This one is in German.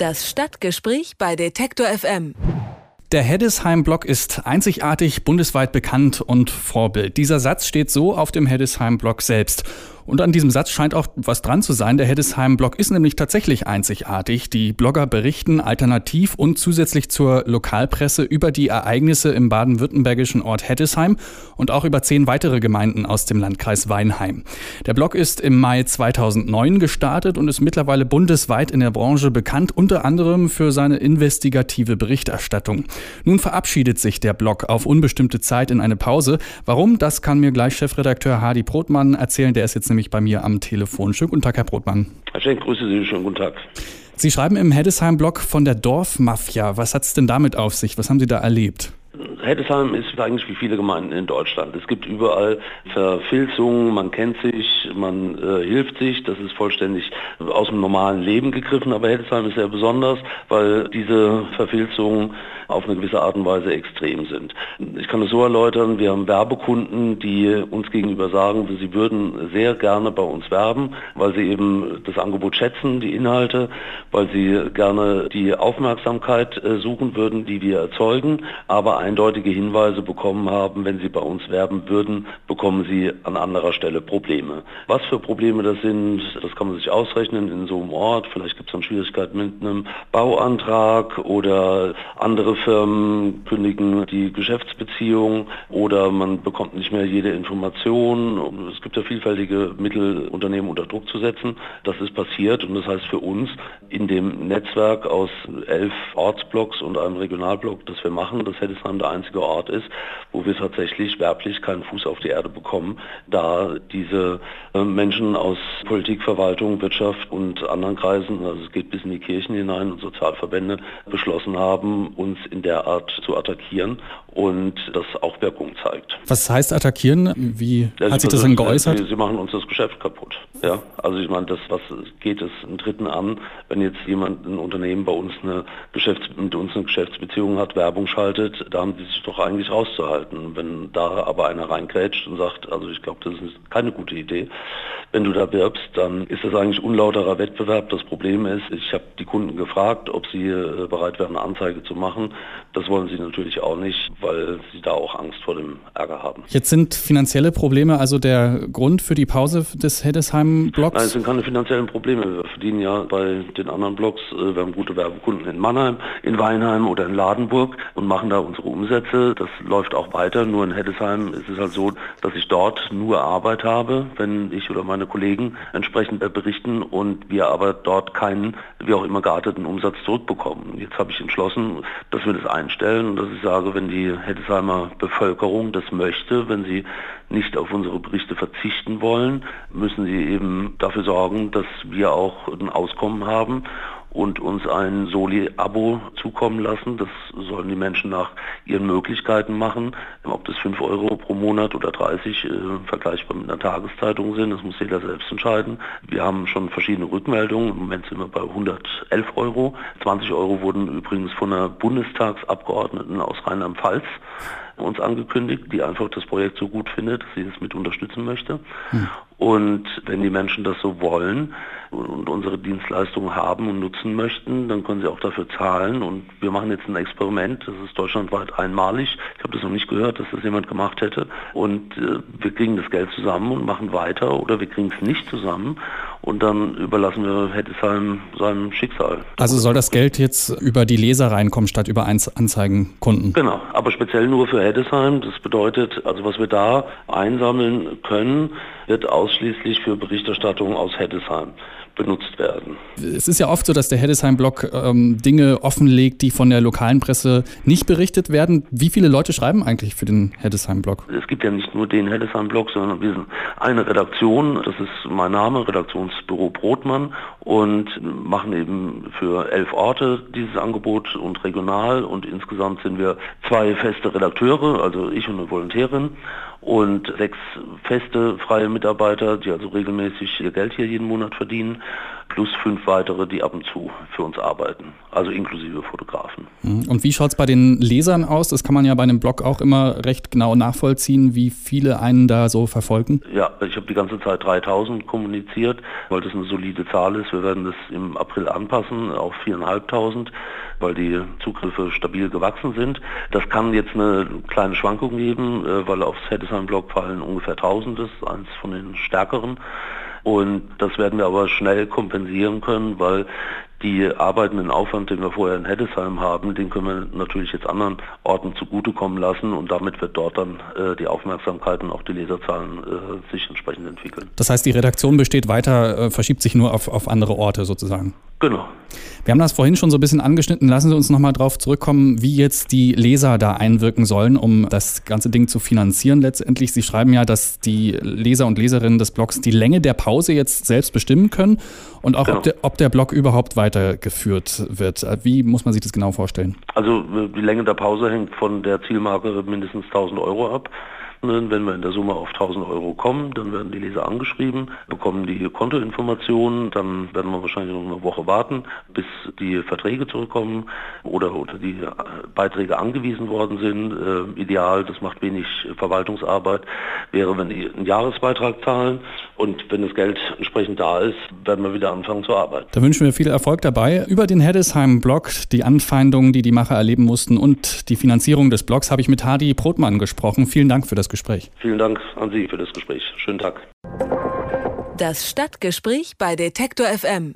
Das Stadtgespräch bei Detektor FM. Der Heddesheim-Block ist einzigartig, bundesweit bekannt und Vorbild. Dieser Satz steht so auf dem Heddesheim-Block selbst. Und an diesem Satz scheint auch was dran zu sein. Der Heddesheim-Blog ist nämlich tatsächlich einzigartig. Die Blogger berichten alternativ und zusätzlich zur Lokalpresse über die Ereignisse im baden-württembergischen Ort Heddesheim und auch über zehn weitere Gemeinden aus dem Landkreis Weinheim. Der Blog ist im Mai 2009 gestartet und ist mittlerweile bundesweit in der Branche bekannt, unter anderem für seine investigative Berichterstattung. Nun verabschiedet sich der Blog auf unbestimmte Zeit in eine Pause. Warum? Das kann mir gleich Chefredakteur Hardy Brotmann erzählen. Der ist jetzt nämlich mich bei mir am Telefon. Schönen guten Tag, Herr Brotmann. Herr Schenk, grüße Sie, schönen guten Tag. Sie schreiben im Heddesheim-Blog von der Dorfmafia. Was hat es denn damit auf sich? Was haben Sie da erlebt? Heddesheim ist eigentlich wie viele Gemeinden in Deutschland. Es gibt überall Verfilzungen, man kennt sich, man äh, hilft sich, das ist vollständig aus dem normalen Leben gegriffen, aber Heddesheim ist sehr besonders, weil diese Verfilzungen auf eine gewisse Art und Weise extrem sind. Ich kann es so erläutern, wir haben Werbekunden, die uns gegenüber sagen, sie würden sehr gerne bei uns werben, weil sie eben das Angebot schätzen, die Inhalte, weil sie gerne die Aufmerksamkeit äh, suchen würden, die wir erzeugen, aber eindeutige Hinweise bekommen haben, wenn sie bei uns werben würden, bekommen sie an anderer Stelle Probleme. Was für Probleme das sind, das kann man sich ausrechnen in so einem Ort. Vielleicht gibt es dann Schwierigkeiten mit einem Bauantrag oder andere Firmen kündigen die Geschäftsbeziehung oder man bekommt nicht mehr jede Information. Es gibt ja vielfältige Mittel, Unternehmen unter Druck zu setzen. Das ist passiert und das heißt für uns in dem Netzwerk aus elf Ortsblocks und einem Regionalblock, das wir machen, dass Heddesheim der einzige Ort ist, wo wir tatsächlich werblich keinen Fuß auf die Erde bekommen, da diese äh, Menschen aus Politik, Verwaltung, Wirtschaft und anderen Kreisen, also es geht bis in die Kirchen hinein und Sozialverbände, beschlossen haben, uns in der Art zu attackieren und das auch Wirkung zeigt. Was heißt attackieren? Wie ja, hat sich das denn geäußert? Sie, sie, machen uns das Geschäft kaputt. Ja, also ich meine, das was geht es einen Dritten an, wenn jetzt jemand ein Unternehmen bei uns eine Geschäfts mit uns eine Geschäftsbeziehung hat, Werbung schaltet, da haben die sich doch eigentlich rauszuhalten. Wenn da aber einer reingrätscht und sagt, also ich glaube, das ist keine gute Idee, wenn du da wirbst, dann ist das eigentlich unlauterer Wettbewerb. Das Problem ist, ich habe die Kunden gefragt, ob sie äh, bereit wären, eine Anzeige zu machen. Das wollen sie natürlich auch nicht, weil sie da auch Angst vor dem Ärger haben. Jetzt sind finanzielle Probleme also der Grund für die Pause des Heddesheim-Blogs? Nein, es sind keine finanziellen Probleme. Wir verdienen ja bei den anderen Blogs, äh, wir haben gute Werbekunden in Mannheim, in Weinheim oder in Ladenburg und machen da unsere Umsätze. Das läuft auch weiter. Nur in Heddesheim ist es halt so, dass ich dort nur Arbeit habe, wenn ich oder meine Kollegen entsprechend berichten und wir aber dort keinen, wie auch immer gearteten Umsatz zurückbekommen. Jetzt habe ich entschlossen, dass wir das einstellen und dass ich sage, wenn die Heddesheimer Bevölkerung das möchte, wenn sie nicht auf unsere Berichte verzichten wollen, müssen sie eben dafür sorgen, dass wir auch ein Auskommen haben und uns ein Soli-Abo zukommen lassen. Das sollen die Menschen nach ihren Möglichkeiten machen. Ob das 5 Euro pro Monat oder 30 äh, vergleichbar mit einer Tageszeitung sind, das muss jeder selbst entscheiden. Wir haben schon verschiedene Rückmeldungen. Im Moment sind wir bei 111 Euro. 20 Euro wurden übrigens von einer Bundestagsabgeordneten aus Rheinland-Pfalz uns angekündigt, die einfach das Projekt so gut findet, dass sie es mit unterstützen möchte. Hm. Und wenn die Menschen das so wollen, und unsere Dienstleistungen haben und nutzen möchten, dann können sie auch dafür zahlen. Und wir machen jetzt ein Experiment, das ist deutschlandweit einmalig. Ich habe das noch nicht gehört, dass das jemand gemacht hätte. Und äh, wir kriegen das Geld zusammen und machen weiter oder wir kriegen es nicht zusammen und dann überlassen wir Heddesheim seinem Schicksal. Also soll das Geld jetzt über die Leser reinkommen statt über Anzeigenkunden? Genau, aber speziell nur für Heddesheim. Das bedeutet, also was wir da einsammeln können, wird ausschließlich für Berichterstattung aus Heddesheim benutzt werden. Es ist ja oft so, dass der Heddesheim-Blog ähm, Dinge offenlegt, die von der lokalen Presse nicht berichtet werden. Wie viele Leute schreiben eigentlich für den Heddesheim-Blog? Es gibt ja nicht nur den Heddesheim-Blog, sondern wir sind eine Redaktion, das ist mein Name, Redaktionsbüro Brotmann und machen eben für elf Orte dieses Angebot und regional und insgesamt sind wir zwei feste Redakteure, also ich und eine Volontärin und sechs feste freie Mitarbeiter, die also regelmäßig ihr Geld hier jeden Monat verdienen, plus fünf weitere, die ab und zu für uns arbeiten, also inklusive Fotografen. Mhm. Und wie schaut es bei den Lesern aus? Das kann man ja bei einem Blog auch immer recht genau nachvollziehen, wie viele einen da so verfolgen. Ja, ich habe die ganze Zeit 3000 kommuniziert, weil das eine solide Zahl ist. Wir werden das im April anpassen auf 4500 weil die Zugriffe stabil gewachsen sind. Das kann jetzt eine kleine Schwankung geben, äh, weil aufs Heddesheim-Blog fallen ungefähr 1000, das ist eins von den stärkeren. Und das werden wir aber schnell kompensieren können, weil die arbeitenden Aufwand, den wir vorher in Heddesheim haben, den können wir natürlich jetzt anderen Orten zugutekommen lassen und damit wird dort dann äh, die Aufmerksamkeit und auch die Leserzahlen äh, sich entsprechend entwickeln. Das heißt, die Redaktion besteht weiter, äh, verschiebt sich nur auf, auf andere Orte sozusagen. Genau. Wir haben das vorhin schon so ein bisschen angeschnitten. Lassen Sie uns nochmal drauf zurückkommen, wie jetzt die Leser da einwirken sollen, um das ganze Ding zu finanzieren letztendlich. Sie schreiben ja, dass die Leser und Leserinnen des Blogs die Länge der Pause jetzt selbst bestimmen können und auch, genau. ob, der, ob der Blog überhaupt weitergeführt wird. Wie muss man sich das genau vorstellen? Also die Länge der Pause hängt von der Zielmarke mindestens 1000 Euro ab. Wenn wir in der Summe auf 1000 Euro kommen, dann werden die Leser angeschrieben, bekommen die Kontoinformationen, dann werden wir wahrscheinlich noch eine Woche warten, bis die Verträge zurückkommen oder, oder die äh, Beiträge angewiesen worden sind. Äh, ideal, das macht wenig Verwaltungsarbeit, wäre, wenn die einen Jahresbeitrag zahlen und wenn das Geld entsprechend da ist, werden wir wieder anfangen zu arbeiten. Da wünschen wir viel Erfolg dabei. Über den Heddesheim-Blog, die Anfeindungen, die die Macher erleben mussten und die Finanzierung des Blogs habe ich mit Hadi Brotmann gesprochen. Vielen Dank für das Gespräch. Vielen Dank an Sie für das Gespräch. Schönen Tag. Das Stadtgespräch bei Detektor FM.